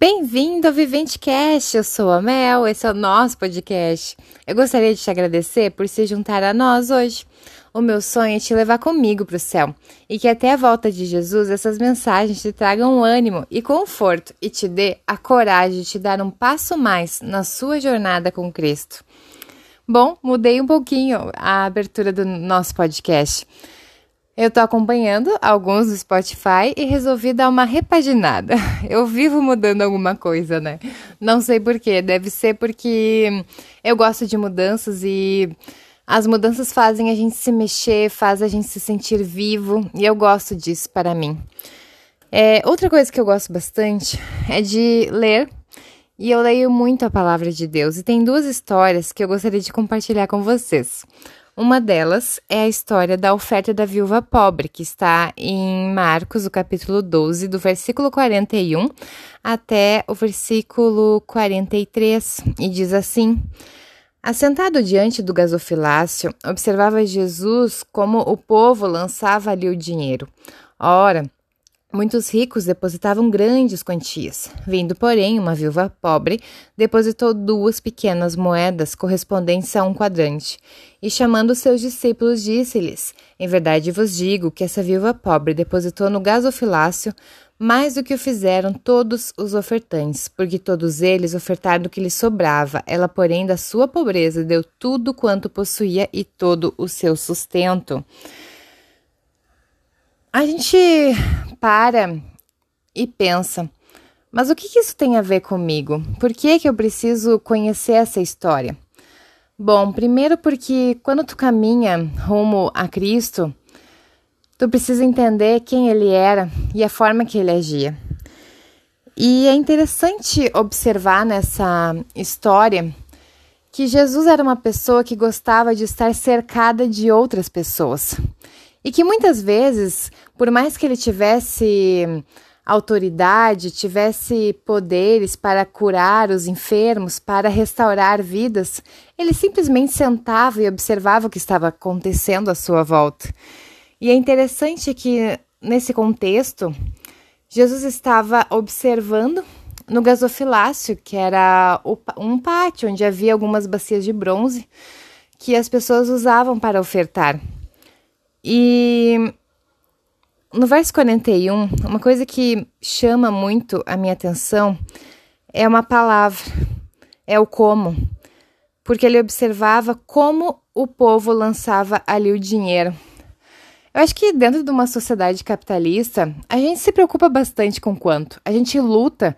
Bem-vindo ao Vivente Cast, eu sou a Mel, esse é o nosso podcast. Eu gostaria de te agradecer por se juntar a nós hoje. O meu sonho é te levar comigo para o céu e que até a volta de Jesus essas mensagens te tragam ânimo e conforto e te dê a coragem de te dar um passo mais na sua jornada com Cristo. Bom, mudei um pouquinho a abertura do nosso podcast. Eu tô acompanhando alguns do Spotify e resolvi dar uma repaginada. Eu vivo mudando alguma coisa, né? Não sei porquê, deve ser porque eu gosto de mudanças e as mudanças fazem a gente se mexer, faz a gente se sentir vivo e eu gosto disso para mim. É, outra coisa que eu gosto bastante é de ler e eu leio muito a palavra de Deus e tem duas histórias que eu gostaria de compartilhar com vocês. Uma delas é a história da oferta da viúva pobre, que está em Marcos, o capítulo 12, do versículo 41 até o versículo 43, e diz assim: Assentado diante do gasofilácio, observava Jesus como o povo lançava ali o dinheiro. Ora, Muitos ricos depositavam grandes quantias. Vindo, porém, uma viúva pobre, depositou duas pequenas moedas correspondentes a um quadrante. E chamando seus discípulos, disse-lhes: Em verdade vos digo que essa viúva pobre depositou no gasofilácio mais do que o fizeram todos os ofertantes, porque todos eles ofertaram do que lhes sobrava. Ela, porém, da sua pobreza, deu tudo quanto possuía e todo o seu sustento. A gente para e pensa, mas o que, que isso tem a ver comigo? Por que, que eu preciso conhecer essa história? Bom, primeiro porque quando tu caminha rumo a Cristo, tu precisa entender quem ele era e a forma que ele agia. E é interessante observar nessa história que Jesus era uma pessoa que gostava de estar cercada de outras pessoas. E que muitas vezes, por mais que ele tivesse autoridade, tivesse poderes para curar os enfermos, para restaurar vidas, ele simplesmente sentava e observava o que estava acontecendo à sua volta. E é interessante que, nesse contexto, Jesus estava observando no gasofilácio, que era um pátio onde havia algumas bacias de bronze que as pessoas usavam para ofertar. E no verso 41, uma coisa que chama muito a minha atenção é uma palavra, é o como, porque ele observava como o povo lançava ali o dinheiro. Eu acho que dentro de uma sociedade capitalista, a gente se preocupa bastante com quanto. A gente luta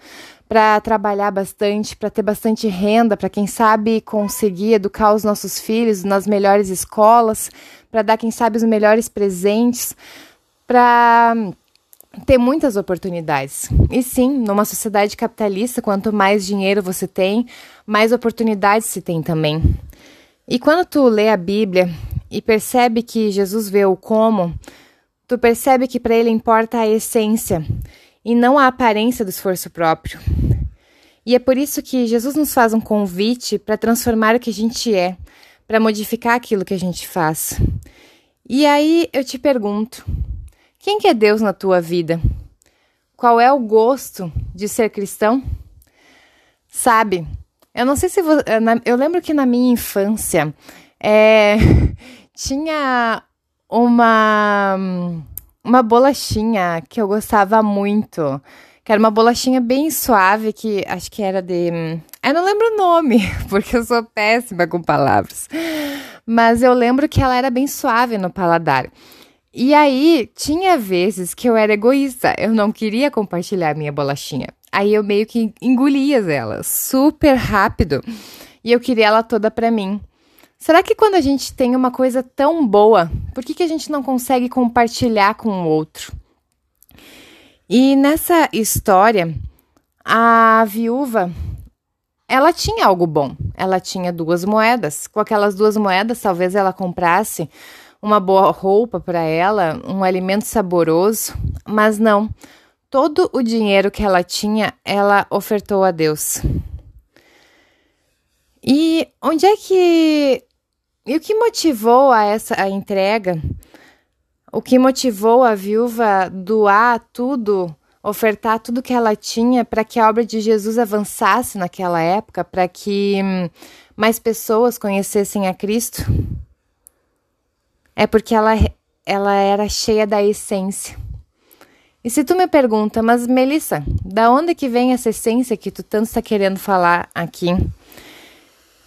para trabalhar bastante, para ter bastante renda, para quem sabe conseguir educar os nossos filhos nas melhores escolas, para dar quem sabe os melhores presentes, para ter muitas oportunidades. E sim, numa sociedade capitalista, quanto mais dinheiro você tem, mais oportunidades se tem também. E quando tu lê a Bíblia e percebe que Jesus vê o como, tu percebe que para ele importa a essência e não a aparência do esforço próprio. E é por isso que Jesus nos faz um convite para transformar o que a gente é, para modificar aquilo que a gente faz. E aí eu te pergunto: quem que é Deus na tua vida? Qual é o gosto de ser cristão? Sabe, eu não sei se você, eu lembro que na minha infância é, tinha uma uma bolachinha que eu gostava muito, que era uma bolachinha bem suave, que acho que era de. Eu não lembro o nome, porque eu sou péssima com palavras. Mas eu lembro que ela era bem suave no paladar. E aí, tinha vezes que eu era egoísta, eu não queria compartilhar minha bolachinha. Aí eu meio que engolia ela super rápido e eu queria ela toda para mim. Será que quando a gente tem uma coisa tão boa, por que, que a gente não consegue compartilhar com o outro? E nessa história, a viúva, ela tinha algo bom. Ela tinha duas moedas. Com aquelas duas moedas, talvez ela comprasse uma boa roupa para ela, um alimento saboroso, mas não. Todo o dinheiro que ela tinha, ela ofertou a Deus. E onde é que e o que motivou a essa a entrega? O que motivou a viúva doar tudo ofertar tudo que ela tinha para que a obra de Jesus avançasse naquela época, para que hum, mais pessoas conhecessem a Cristo? É porque ela, ela era cheia da essência. E se tu me pergunta, mas Melissa, da onde que vem essa essência que tu tanto está querendo falar aqui?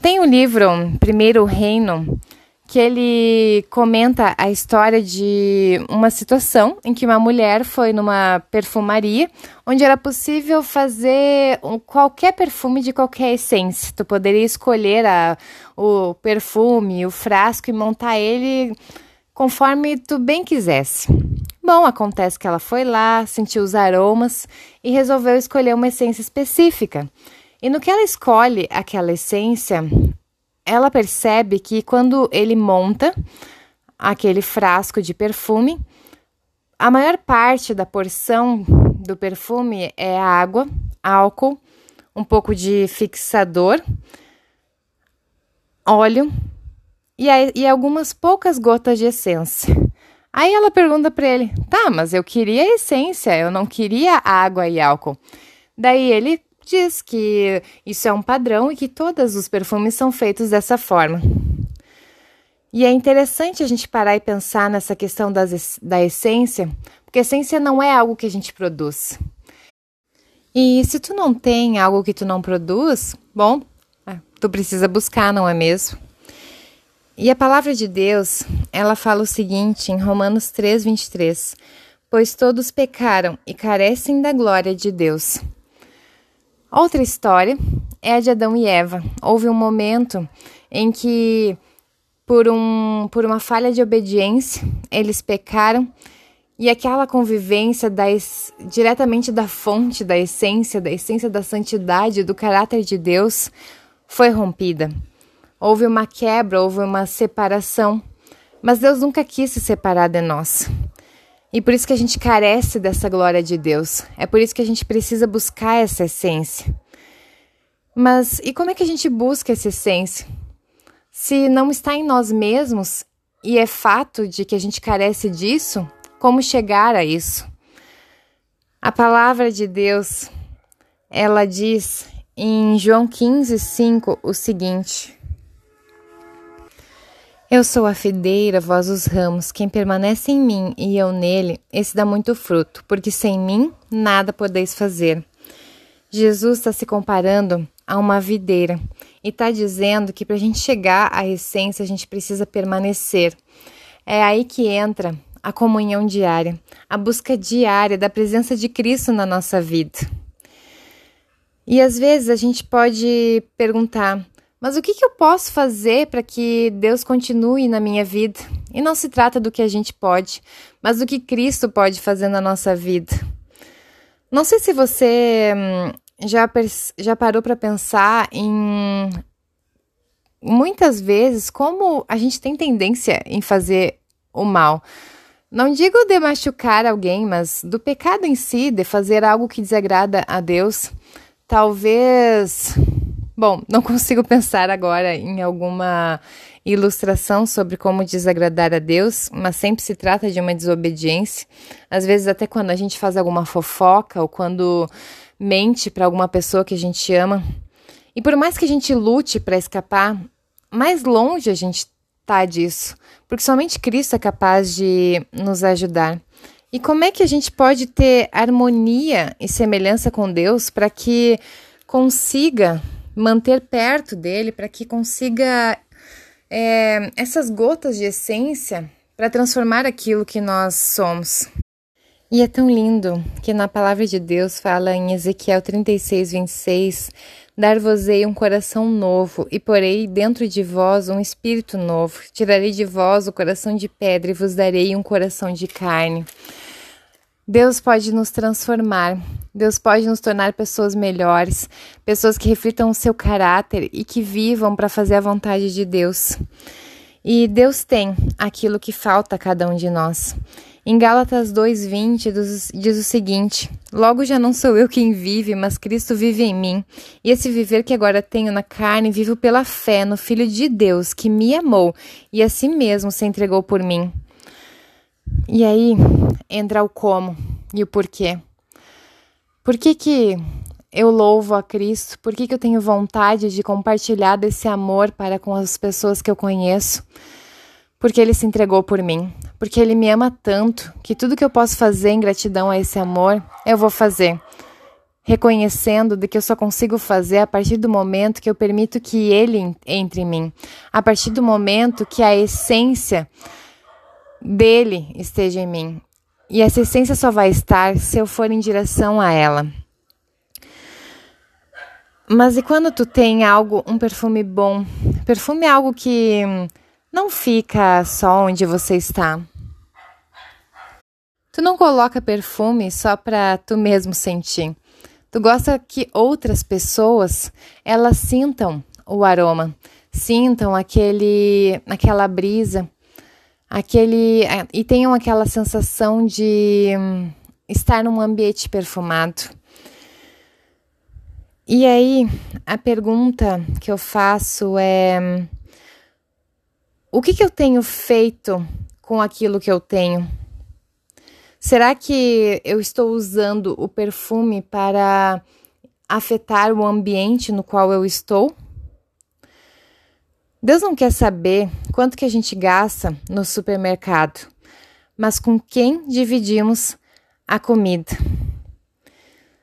Tem o um livro Primeiro Reino, que ele comenta a história de uma situação em que uma mulher foi numa perfumaria onde era possível fazer qualquer perfume de qualquer essência. Tu poderia escolher a, o perfume, o frasco e montar ele conforme tu bem quisesse. Bom, acontece que ela foi lá, sentiu os aromas e resolveu escolher uma essência específica. E no que ela escolhe aquela essência, ela percebe que quando ele monta aquele frasco de perfume, a maior parte da porção do perfume é água, álcool, um pouco de fixador, óleo e, e algumas poucas gotas de essência. Aí ela pergunta para ele: "Tá, mas eu queria essência, eu não queria água e álcool". Daí ele diz que isso é um padrão e que todos os perfumes são feitos dessa forma. E é interessante a gente parar e pensar nessa questão das, da essência, porque essência não é algo que a gente produz. E se tu não tem algo que tu não produz, bom, é, tu precisa buscar, não é mesmo? E a palavra de Deus, ela fala o seguinte em Romanos 3, 23: Pois todos pecaram e carecem da glória de Deus. Outra história é a de Adão e Eva. Houve um momento em que, por, um, por uma falha de obediência, eles pecaram e aquela convivência diretamente da fonte, da essência, da essência da santidade, do caráter de Deus, foi rompida. Houve uma quebra, houve uma separação, mas Deus nunca quis se separar de nós. E por isso que a gente carece dessa glória de Deus. É por isso que a gente precisa buscar essa essência. Mas e como é que a gente busca essa essência? Se não está em nós mesmos e é fato de que a gente carece disso, como chegar a isso? A palavra de Deus, ela diz em João 15, 5 o seguinte: eu sou a fideira, vós os ramos. Quem permanece em mim e eu nele, esse dá muito fruto, porque sem mim nada podeis fazer. Jesus está se comparando a uma videira e está dizendo que para a gente chegar à essência, a gente precisa permanecer. É aí que entra a comunhão diária, a busca diária da presença de Cristo na nossa vida. E às vezes a gente pode perguntar: mas o que, que eu posso fazer para que Deus continue na minha vida? E não se trata do que a gente pode, mas do que Cristo pode fazer na nossa vida. Não sei se você hum, já, já parou para pensar em muitas vezes como a gente tem tendência em fazer o mal. Não digo de machucar alguém, mas do pecado em si, de fazer algo que desagrada a Deus. Talvez Bom, não consigo pensar agora em alguma ilustração sobre como desagradar a Deus, mas sempre se trata de uma desobediência. Às vezes, até quando a gente faz alguma fofoca ou quando mente para alguma pessoa que a gente ama. E por mais que a gente lute para escapar, mais longe a gente está disso, porque somente Cristo é capaz de nos ajudar. E como é que a gente pode ter harmonia e semelhança com Deus para que consiga manter perto dele para que consiga é, essas gotas de essência para transformar aquilo que nós somos. E é tão lindo que na palavra de Deus fala em Ezequiel 36, 26: Dar-vos-ei um coração novo, e porei dentro de vós um espírito novo. Tirarei de vós o coração de pedra e vos darei um coração de carne. Deus pode nos transformar, Deus pode nos tornar pessoas melhores, pessoas que reflitam o seu caráter e que vivam para fazer a vontade de Deus. E Deus tem aquilo que falta a cada um de nós. Em Gálatas 2:20 diz o seguinte: Logo já não sou eu quem vive, mas Cristo vive em mim. E esse viver que agora tenho na carne, vivo pela fé no Filho de Deus, que me amou e a si mesmo se entregou por mim. E aí entra o como e o porquê. Por que, que eu louvo a Cristo? Por que, que eu tenho vontade de compartilhar desse amor para com as pessoas que eu conheço? Porque Ele se entregou por mim. Porque Ele me ama tanto que tudo que eu posso fazer em gratidão a esse amor, eu vou fazer. Reconhecendo de que eu só consigo fazer a partir do momento que eu permito que Ele entre em mim. A partir do momento que a essência dele esteja em mim. E essa essência só vai estar se eu for em direção a ela. Mas e quando tu tem algo, um perfume bom? Perfume é algo que não fica só onde você está. Tu não coloca perfume só para tu mesmo sentir. Tu gosta que outras pessoas elas sintam o aroma, sintam aquele aquela brisa, aquele e tenham aquela sensação de hum, estar num ambiente perfumado. E aí, a pergunta que eu faço é: o que, que eu tenho feito com aquilo que eu tenho? Será que eu estou usando o perfume para afetar o ambiente no qual eu estou? Deus não quer saber quanto que a gente gasta no supermercado, mas com quem dividimos a comida.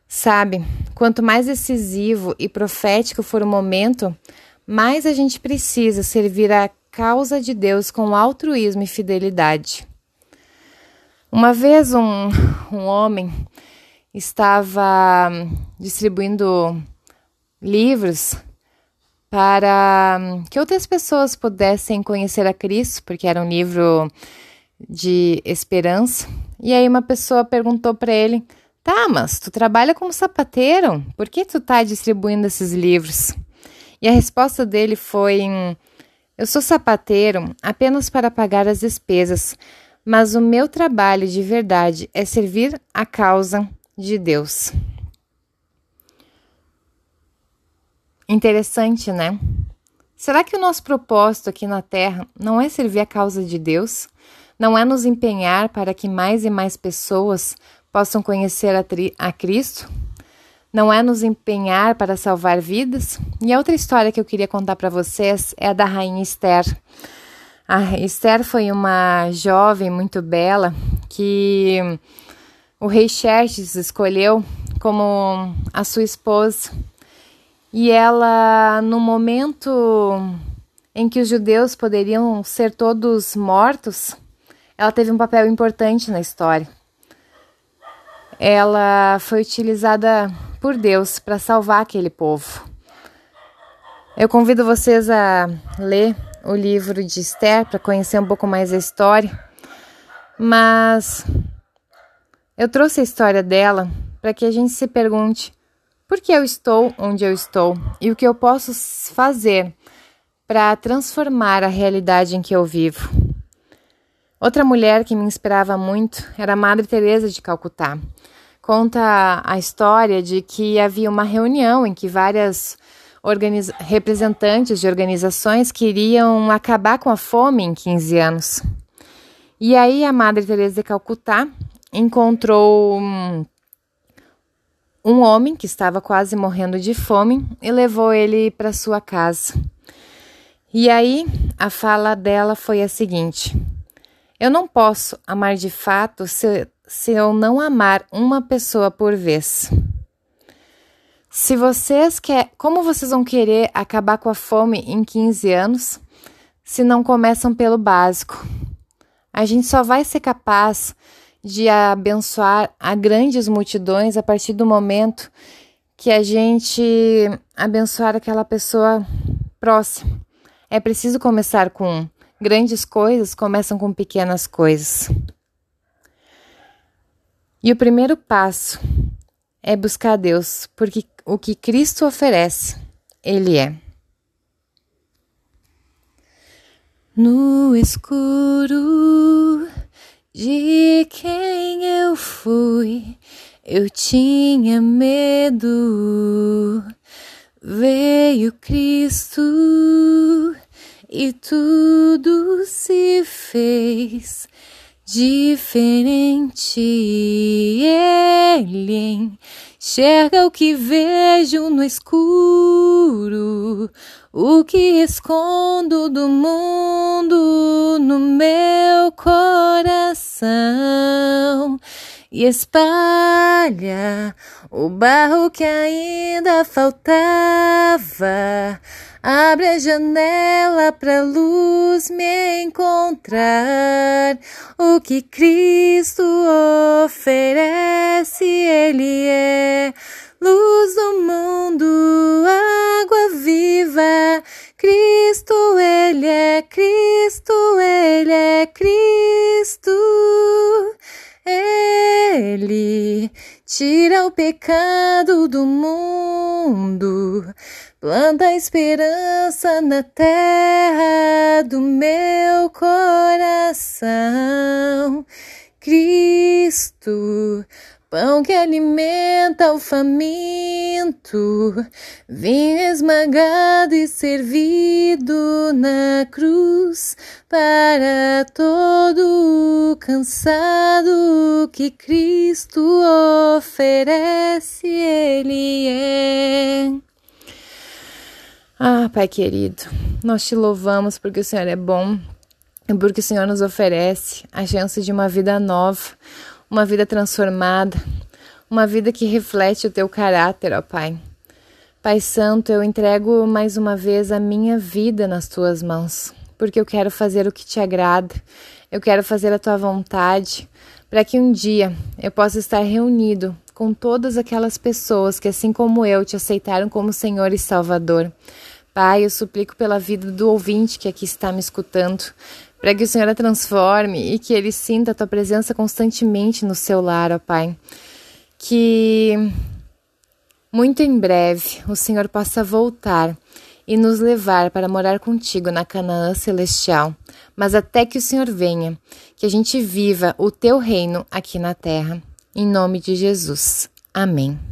Sabe, quanto mais decisivo e profético for o momento, mais a gente precisa servir a causa de Deus com altruísmo e fidelidade. Uma vez um, um homem estava distribuindo livros para que outras pessoas pudessem conhecer a Cristo, porque era um livro de esperança. E aí uma pessoa perguntou para ele Tá, mas tu trabalha como sapateiro, por que tu tá distribuindo esses livros? E a resposta dele foi: Eu sou sapateiro apenas para pagar as despesas, mas o meu trabalho de verdade é servir a causa de Deus. Interessante, né? Será que o nosso propósito aqui na Terra não é servir a causa de Deus? Não é nos empenhar para que mais e mais pessoas possam conhecer a, a Cristo, não é nos empenhar para salvar vidas. E a outra história que eu queria contar para vocês é a da rainha Esther. A Esther foi uma jovem muito bela que o rei Xerxes escolheu como a sua esposa. E ela, no momento em que os judeus poderiam ser todos mortos, ela teve um papel importante na história ela foi utilizada por Deus para salvar aquele povo. Eu convido vocês a ler o livro de Esther para conhecer um pouco mais a história, mas eu trouxe a história dela para que a gente se pergunte por que eu estou onde eu estou e o que eu posso fazer para transformar a realidade em que eu vivo. Outra mulher que me inspirava muito era a Madre Teresa de Calcutá conta a história de que havia uma reunião em que várias representantes de organizações queriam acabar com a fome em 15 anos. E aí a Madre Teresa de Calcutá encontrou um, homem que estava quase morrendo de fome e levou ele para sua casa. E aí a fala dela foi a seguinte: Eu não posso amar de fato se se eu não amar uma pessoa por vez. Se vocês quer, como vocês vão querer acabar com a fome em 15 anos se não começam pelo básico? A gente só vai ser capaz de abençoar a grandes multidões a partir do momento que a gente abençoar aquela pessoa próxima. É preciso começar com grandes coisas, começam com pequenas coisas. E o primeiro passo é buscar Deus, porque o que Cristo oferece, Ele é. No escuro de quem eu fui, eu tinha medo. Veio Cristo e tudo se fez diferente. Ele enxerga o que vejo no escuro, o que escondo do mundo no meu coração e espalha o barro que ainda faltava. Abre a janela pra luz me encontrar. O que Cristo oferece, Ele é luz do mundo, água viva. Cristo, Ele é Cristo, Ele é Cristo. Ele tira o pecado do mundo, planta a esperança na terra do meu coração. Cristo, pão que alimenta o faminto, vinho esmagado e servido na cruz para todo cansado que Cristo oferece, Ele é. Ah, Pai querido, nós te louvamos porque o Senhor é bom e porque o Senhor nos oferece a chance de uma vida nova uma vida transformada, uma vida que reflete o teu caráter, ó Pai. Pai Santo, eu entrego mais uma vez a minha vida nas tuas mãos, porque eu quero fazer o que te agrada, eu quero fazer a tua vontade, para que um dia eu possa estar reunido com todas aquelas pessoas que, assim como eu, te aceitaram como Senhor e Salvador. Pai, eu suplico pela vida do ouvinte que aqui está me escutando, para que o Senhor a transforme e que ele sinta a tua presença constantemente no seu lar, ó Pai. Que muito em breve o Senhor possa voltar e nos levar para morar contigo na Canaã celestial. Mas até que o Senhor venha, que a gente viva o teu reino aqui na terra. Em nome de Jesus. Amém.